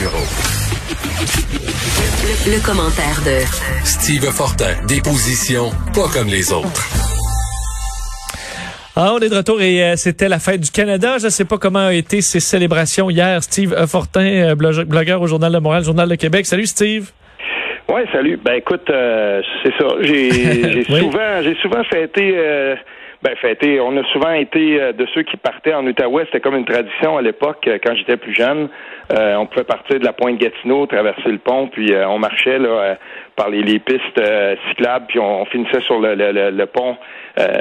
Bureau. Le, commentaire de Steve Fortin, des positions pas comme les autres. Ah, on est de retour et euh, c'était la fête du Canada. Je ne sais pas comment ont été ces célébrations hier. Steve Fortin, euh, blogueur au Journal de Montréal, Journal de Québec. Salut Steve. Ouais, salut. Ben écoute, euh, c'est ça. J'ai souvent, j'ai souvent fêté. Ben. On a souvent été euh, de ceux qui partaient en Outaouais. C'était comme une tradition à l'époque, euh, quand j'étais plus jeune. Euh, on pouvait partir de la pointe Gatineau, traverser le pont, puis on marchait là par les, pistes cyclables, puis on, finissait sur le, le, le, pont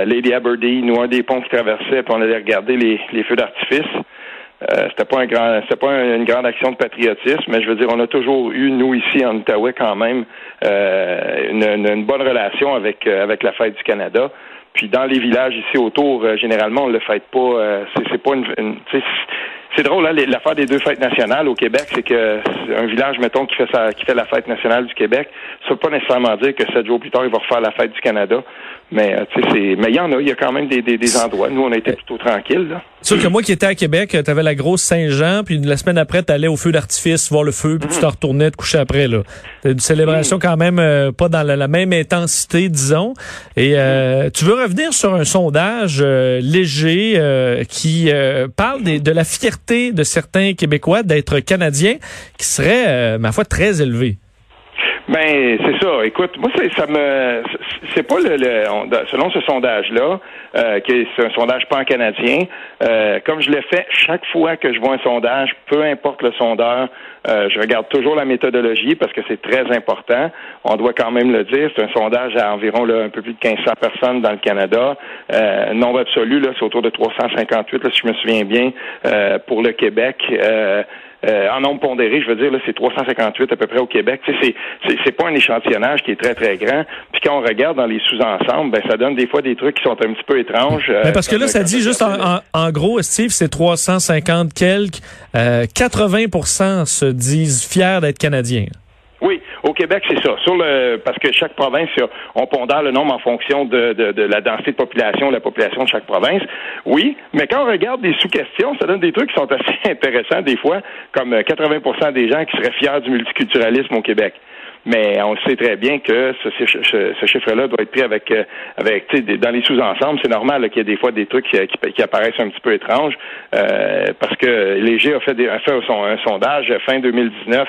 Lady Aberdeen ou un des ponts qui traversait, puis on allait regarder les, les feux d'artifice. Euh, c'était pas un grand, c'était pas une grande action de patriotisme, mais je veux dire, on a toujours eu nous ici en Outaouais quand même euh, une, une, bonne relation avec avec la fête du Canada. Puis dans les villages ici autour, euh, généralement, on le fête pas. Euh, c'est pas une, c'est drôle, hein, l'affaire des deux fêtes nationales au Québec, c'est que un village, mettons, qui fait sa, qui fait la fête nationale du Québec, ça veut pas nécessairement dire que sept jours plus tard, il va refaire la fête du Canada. Mais euh, tu sais, c'est, mais il y en a, il y a quand même des, des, des endroits. Nous, on a été plutôt tranquilles. Là. Sûr que moi qui étais à Québec, tu avais la grosse Saint-Jean, puis la semaine après, tu allais au feu d'artifice voir le feu, puis tu mhm. t'en retournais te coucher après. là. Une célébration mhm. quand même euh, pas dans la, même intensité, disons. Et euh, mhm. tu veux revenir sur un sondage léger qui parle de la fierté de certains Québécois d'être Canadiens, qui serait, ma foi, très élevé? Ben c'est ça. Écoute, moi ça me c'est pas le, selon ce sondage là euh, qui est un sondage pan canadien. Euh, comme je l'ai fait chaque fois que je vois un sondage, peu importe le sondeur, euh, je regarde toujours la méthodologie parce que c'est très important. On doit quand même le dire. C'est un sondage à environ là, un peu plus de 1500 personnes dans le Canada. Euh, nombre absolu là, c'est autour de 358 là, si je me souviens bien euh, pour le Québec. Euh, en nombre pondéré, je veux dire, là, c'est 358 à peu près au Québec. Tu sais, c'est, c'est, pas un échantillonnage qui est très, très grand. Puis quand on regarde dans les sous-ensembles, ben, ça donne des fois des trucs qui sont un petit peu étranges. Euh, parce que là, ça dit juste en, en, gros, Steve, c'est 350 quelques. Euh, 80% se disent fiers d'être Canadiens. Oui, au Québec, c'est ça. Sur le parce que chaque province, on pondère le nombre en fonction de, de, la densité de population, la population de chaque province. Oui, mais quand on regarde des sous-questions, ça donne des trucs qui sont assez intéressants des fois, comme 80% euh, des gens qui seraient fiers du multiculturalisme au Québec mais on sait très bien que ce, chiffre-là doit être pris avec, euh, avec dans les sous-ensembles. C'est normal qu'il y ait des fois des trucs qui, apparaissent un petit peu étranges, euh, parce que Léger a fait, des, fait un, sondage fin 2019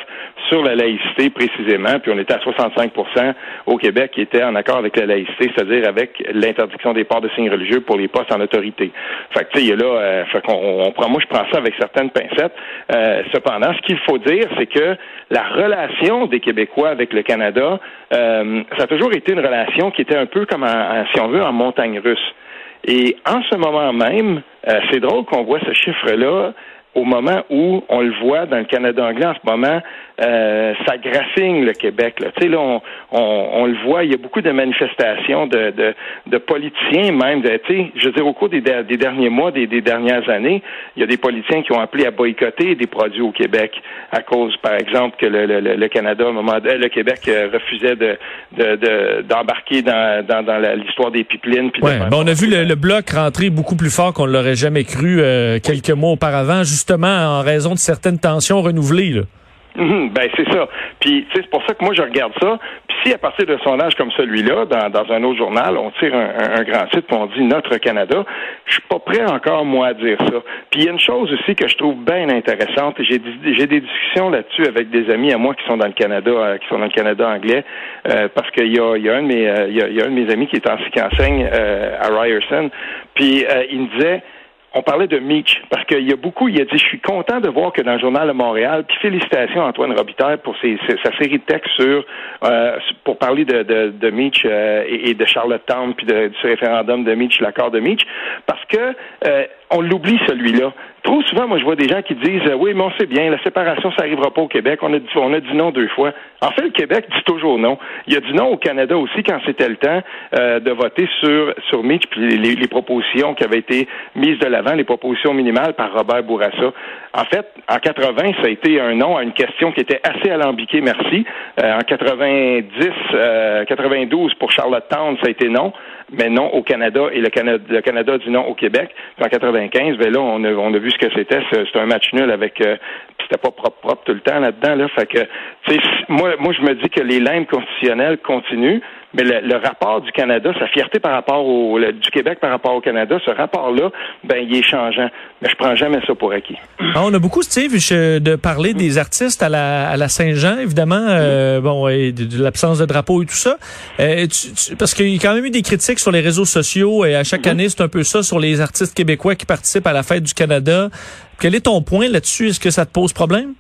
sur la laïcité précisément, puis on était à 65% au Québec qui était en accord avec la laïcité, c'est-à-dire avec l'interdiction des ports de signes religieux pour les postes en autorité. Fait que tu sais, là, euh, fait qu'on on prend, moi je prends ça avec certaines pincettes. Euh, cependant, ce qu'il faut dire, c'est que la relation des Québécois avec le Canada, euh, ça a toujours été une relation qui était un peu comme, si on veut, en montagne russe. Et en ce moment même, euh, c'est drôle qu'on voit ce chiffre-là au moment où on le voit dans le Canada anglais en ce moment, euh, ça grassigne le Québec. Là. Tu sais, là, on, on, le voit, il y a beaucoup de manifestations de, de, de politiciens même. De, tu sais, je veux dire, au cours des, des derniers mois, des, des, dernières années, il y a des politiciens qui ont appelé à boycotter des produits au Québec à cause, par exemple, que le, le, le Canada, au moment le Québec euh, refusait de, de, d'embarquer dans, dans, dans l'histoire des pipelines. ouais, ben, on a vu le, bloc rentrer beaucoup plus fort qu'on ne l'aurait jamais cru euh, quelques mois auparavant, justement en raison de certaines tensions renouvelées. Là. Mhm, ben c'est ça. Puis c'est pour ça que moi je regarde ça. Puis si à partir d'un sondage comme celui-là, dans, dans un autre journal, on tire un, grand titre et on dit notre Canada, je suis pas prêt encore moi à dire ça. Puis il y a une chose aussi que je trouve bien intéressante. J'ai des discussions là-dessus avec des amis à moi qui sont dans le Canada, euh, qui sont dans le Canada anglais, euh, parce qu'il y a, y a un de mes euh, y a, un de mes amis qui est en qui enseigne à Ryerson. Puis il me disait on parlait de Meach, parce qu'il y a beaucoup, il a dit, je suis content de voir que dans le Journal de Montréal, puis félicitations Antoine Robitaille pour sa série de textes sur, euh, pour parler de, de, de Meach euh, et, de Charlottetown, puis de, du référendum de Meach, l'accord de Meach, parce que euh, on l'oublie celui-là. Trop souvent, moi, je vois des gens qui disent euh, oui, mais on sait bien, la séparation, ça n'arrivera pas au Québec. On a dit, on a dit non deux fois. En fait, le Québec dit toujours non. Il y a dit non au Canada aussi quand c'était le temps euh, de voter sur sur Mitch puis les, propositions qui avaient été mises de l'avant, les propositions minimales par Robert Bourassa. En fait, en 80, ça a été un non à une question qui était assez alambiquée, merci. Euh, en 90, 92 pour Charlottetown, ça a été non mais non au Canada et le Canada, le Canada dit non au Québec. Puis en 95, ben là, on a, on a vu ce que c'était. C'était un match nul avec euh, c'était pas propre propre tout le temps là-dedans. Là. Fait que moi, moi je me dis que les limbes constitutionnelles continuent, mais le, rapport du Canada, sa fierté par rapport au du Québec par rapport au Canada, ce rapport-là, ben il est changeant. Mais je prends jamais ça pour acquis. Ah, on a beaucoup, Steve, de parler des artistes à la, à la Saint-Jean, évidemment, euh, bon, et de, l'absence de drapeau et tout ça. Euh, parce qu'il y a quand même eu des critiques sur les réseaux sociaux et à chaque mm-hmm. année, c'est un peu ça sur les artistes québécois qui participent à la fête du Canada. Quel est ton point là-dessus? Est-ce que ça te pose problème?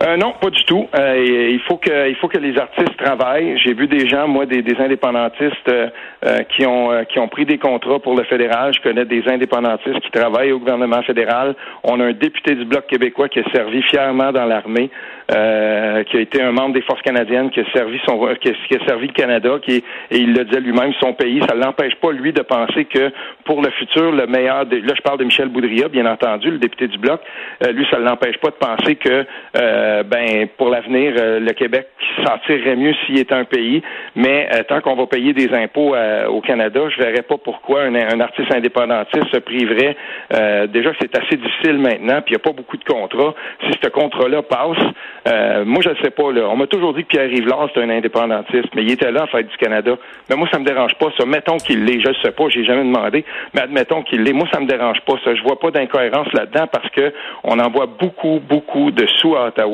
Euh, non, pas du tout. Euh, il faut que il faut que les artistes travaillent. J'ai vu des gens, moi, des, des indépendantistes euh, qui ont qui ont pris des contrats pour le fédéral. Je connais des indépendantistes qui travaillent au gouvernement fédéral. On a un député du bloc québécois qui a servi fièrement dans l'armée. Euh, qui a été un membre des forces canadiennes, qui a servi son, qui a, servi le Canada, qui et il le disait lui-même, son pays, ça l'empêche pas lui de penser que pour le futur, le meilleur, là je parle de Michel Boudria, bien entendu, le député du bloc, euh, lui ça l'empêche pas de penser que euh, ben pour l'avenir, le Québec s'en tirerait mieux s'il était un pays, mais tant qu'on va payer des impôts au Canada, je verrais pas pourquoi un, artiste indépendantiste se priverait. déjà c'est assez difficile maintenant, puis il n'y a pas beaucoup de contrats. Si ce contrat-là passe, euh, moi, je ne sais pas. Là. On m'a toujours dit que Pierre Rivard, c'est un indépendantiste, mais il était là en fait du Canada. Mais moi, ça me dérange pas. Ça, mettons qu'il l'est. Je ne sais pas, j'ai jamais demandé, mais admettons qu'il l'est. Moi, ça me dérange pas. Ça, je vois pas d'incohérence là-dedans parce que on envoie beaucoup, beaucoup de sous à Ottawa.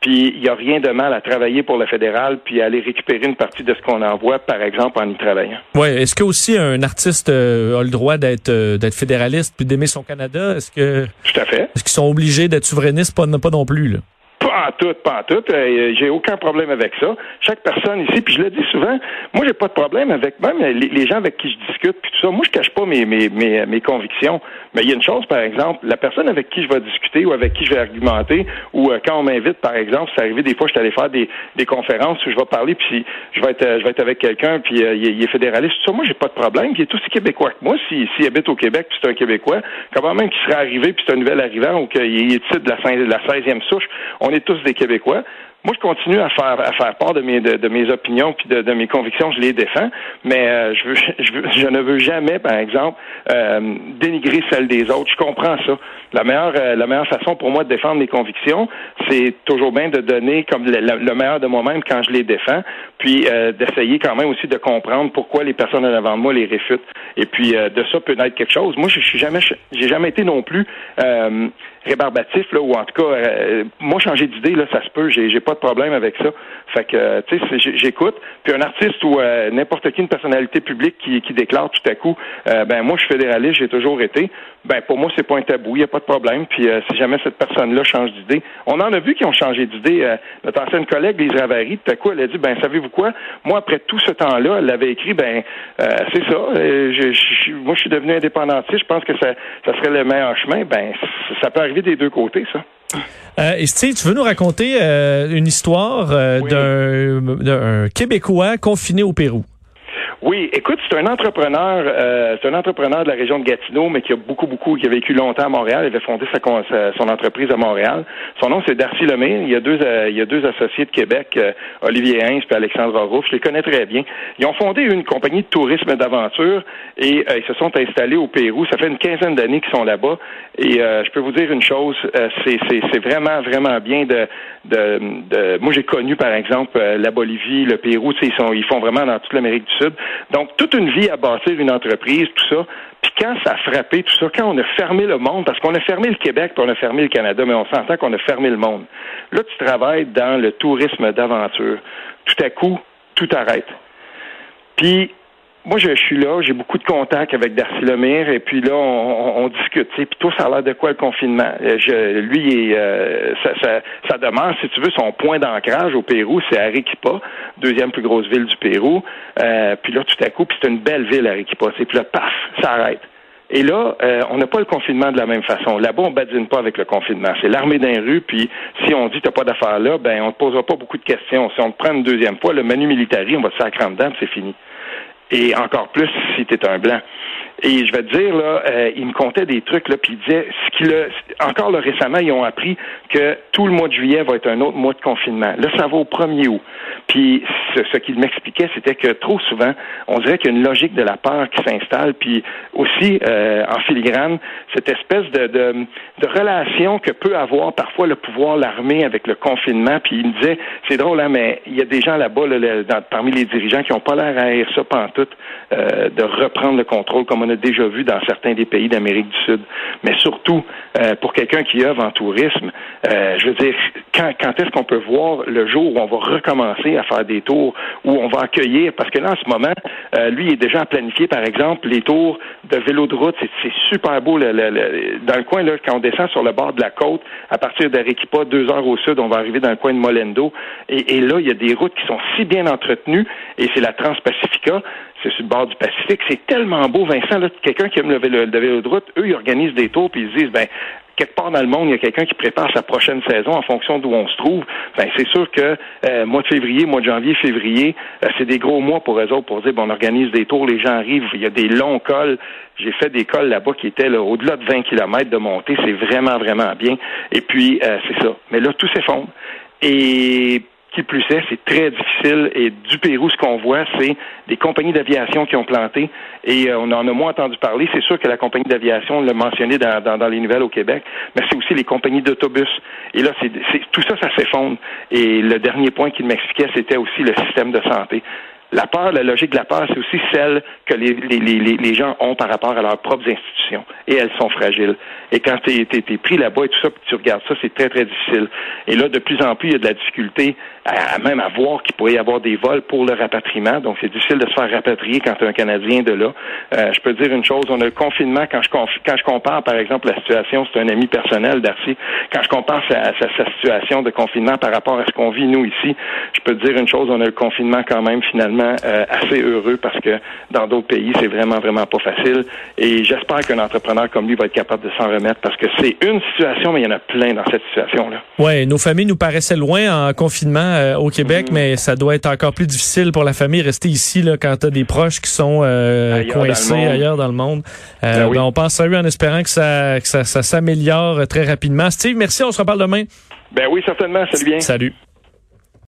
Puis il n'y a rien de mal à travailler pour le fédéral puis aller récupérer une partie de ce qu'on envoie, par exemple, en y travaillant. Oui. Est-ce que aussi un artiste euh, a le droit d'être euh, d'être fédéraliste puis d'aimer son Canada? Est-ce que tout à fait. Est-ce qu'ils sont obligés d'être souverainistes? Pas, pas non plus là. Pas en tout, pas en tout. Euh, j'ai aucun problème avec ça. Chaque personne ici, puis je le dis souvent, moi j'ai pas de problème avec même les, gens avec qui je discute, puis tout ça. Moi je cache pas mes, mes, mes, mes convictions. Mais il y a une chose, par exemple, la personne avec qui je vais discuter ou avec qui je vais argumenter, ou euh, quand on m'invite, par exemple, c'est arrivé des fois, je suis allé faire des, des conférences où je vais parler, puis je vais être, je vais être avec quelqu'un, puis euh, il, est fédéraliste, tout ça. Moi j'ai pas de problème. Puis il est aussi québécois que moi. S'il si, habite au Québec, puis c'est un Québécois, comment même qu'il serait arrivé, puis c'est un nouvel arrivant, ou qu'il est de la, de la 16e souche, tous des Québécois. Moi, je continue à faire à faire part de mes de, mes opinions puis de, mes convictions, je les défends, mais euh, je, veux, je, veux, je ne veux jamais, par exemple, euh, dénigrer celles des autres. Je comprends ça. La meilleure euh, la meilleure façon pour moi de défendre mes convictions, c'est toujours bien de donner comme le, meilleur de moi-même quand je les défends, puis d'essayer quand même aussi de comprendre pourquoi les personnes en avant de moi les réfutent. Et puis de ça peut naître quelque chose. Moi, je suis jamais j'ai jamais été non plus rébarbatif, là, ou en tout cas, euh, moi, changer d'idée, là, ça se peut, j'ai, j'ai pas de problème avec ça. Fait que, euh, tu sais, j'écoute. Puis un artiste ou euh, n'importe qui, une personnalité publique qui, qui déclare tout à coup, ben moi, je suis fédéraliste, j'ai toujours été. Ben pour moi, c'est pas un tabou, il y a pas de problème. Puis si jamais cette personne-là change d'idée, on en a vu qui ont changé d'idée. notre ancienne collègue, Lise Ravary, tout à coup, elle a dit, ben savez-vous quoi Moi, après tout ce temps-là, elle avait écrit, ben c'est ça. Je, moi, je suis devenu indépendantiste. Je pense que ça, ça serait le meilleur chemin. Ben ça peut arriver des deux côtés, ça. Euh, Steve, tu veux nous raconter euh, une histoire euh, d'un Québécois confiné au Pérou? Oui, écoute, c'est un entrepreneur, euh, c'est un entrepreneur de la région de Gatineau, mais qui a beaucoup, beaucoup, qui a vécu longtemps à Montréal. Il avait fondé sa, son entreprise à Montréal. Son nom, c'est Darcy Lemay. Il y a deux, euh, il y a deux associés de Québec, euh, Olivier Hins et Alexandre Rouf. Je les connais très bien. Ils ont fondé une compagnie de tourisme d'aventure et ils se sont installés au Pérou. Ça fait une quinzaine d'années qu'ils sont là-bas. Et je peux vous dire une chose, c'est, c'est, vraiment, vraiment bien de, de, de... moi, j'ai connu, par exemple, la Bolivie, le Pérou. Ils, sont, ils font vraiment dans toute l'Amérique du Sud. Donc, toute une vie à bâtir une entreprise, tout ça. Puis quand ça a frappé, tout ça, quand on a fermé le monde, parce qu'on a fermé le Québec, puis on a fermé le Canada, mais on s'entend qu'on a fermé le monde. Là, tu travailles dans le tourisme d'aventure. Tout à coup, tout arrête. Puis, moi, je, suis là, j'ai beaucoup de contacts avec Darcy Lemire, et puis là, on, on, discute. Puis toi, ça a l'air de quoi le confinement? Euh, je, lui, euh, ça, ça, ça, demande, si tu veux, son point d'ancrage au Pérou, c'est Arequipa, deuxième plus grosse ville du Pérou. Euh, puis là, tout à coup, puis c'est une belle ville, Arequipa. Puis là, paf, ça arrête. Et là, euh, on n'a pas le confinement de la même façon. Là-bas, on badine pas avec le confinement. C'est l'armée d'un rue, puis si on dit t'as pas d'affaires là, ben on ne te posera pas beaucoup de questions. Si on te prend une deuxième fois, le menu militari, on va te sacrer en dedans, c'est fini et encore plus si tu un blanc. Et je vais te dire, là, euh, il me comptait des trucs, là, puis il disait, ce qu'il a, encore là, récemment, ils ont appris que tout le mois de juillet va être un autre mois de confinement. Là, ça va au 1er août. Puis ce, qu'il m'expliquait, c'était que trop souvent, on dirait qu'il y a une logique de la peur qui s'installe, puis aussi, euh, en filigrane, cette espèce de, de, de, relation que peut avoir parfois le pouvoir, l'armée avec le confinement. Puis il me disait, c'est drôle, hein, mais il y a des gens là-bas, là, parmi les dirigeants, qui n'ont pas l'air à air ça pantoute, euh, de reprendre le contrôle, comme on a déjà vu dans certains des pays d'Amérique du Sud. Mais surtout, euh, pour quelqu'un qui œuvre en tourisme, euh, je veux dire, quand, est-ce qu'on peut voir le jour où on va recommencer à faire des tours, où on va accueillir, parce que là, en ce moment, euh, lui, il est déjà planifié, par exemple, les tours de vélo de route, c'est super beau. Dans le coin, là, quand on descend sur le bord de la côte, à partir d'Arequipa, deux heures au sud, on va arriver dans le coin de Molendo. Et là, il y a des routes qui sont si bien entretenues, et c'est la Transpacifica c'est sur le bord du Pacifique. C'est tellement beau, Vincent. Quelqu'un qui aime le vélo, de route, eux, ils organisent des tours puis ils se disent, ben, quelque part dans le monde, il y a quelqu'un qui prépare sa prochaine saison en fonction d'où on se trouve. Ben, c'est sûr que euh, mois de février, mois de janvier, février, euh, c'est des gros mois pour eux autres pour dire, bon, on organise des tours, les gens arrivent, il y a des longs cols. J'ai fait des cols là-bas qui étaient au-delà de 20 km de montée. C'est vraiment, vraiment bien. Et puis, euh, c'est ça. Mais là, tout s'effondre. Et qui plus est, c'est très difficile. Et du Pérou, ce qu'on voit, c'est des compagnies d'aviation qui ont planté. Et euh, on en a moins entendu parler. C'est sûr que la compagnie d'aviation l'a mentionné dans, les nouvelles au Québec, mais c'est aussi les compagnies d'autobus. Et là, c'est, tout ça, ça s'effondre. Et le dernier point qu'il m'expliquait, c'était aussi le système de santé. La peur, la logique de la peur, c'est aussi celle que les, les, les, les, gens ont par rapport à leurs propres institutions. Et elles sont fragiles. Et quand tu es, pris là-bas et tout ça, puis tu regardes ça, c'est très, très difficile. Et là, de plus en plus, il y a de la difficulté à, même à voir qu'il pourrait y avoir des vols pour le rapatriement. Donc, c'est difficile de se faire rapatrier quand tu es un Canadien de là. Euh, je peux dire une chose, on a le confinement, quand je, quand je compare, par exemple, la situation, c'est un ami personnel, Darcy, quand je compare sa, sa, situation de confinement par rapport à ce qu'on vit, nous, ici, je peux te dire une chose, on a le confinement quand même, finalement, euh, assez heureux parce que dans d'autres pays, c'est vraiment, vraiment pas facile. Et j'espère qu'un entrepreneur comme lui va être capable de s'en remettre parce que c'est une situation, mais il y en a plein dans cette situation-là. Ouais, nos familles nous paraissaient loin en confinement euh, au Québec, mhm. mais ça doit être encore plus difficile pour la famille rester ici là, quand tu as des proches qui sont euh, coincés ailleurs dans le monde. Ben ben, on pense à eux en espérant que ça, que ça, ça s'améliore très rapidement. Steve, merci, on se reparle demain. Ben oui, certainement. Salut bien. Salut.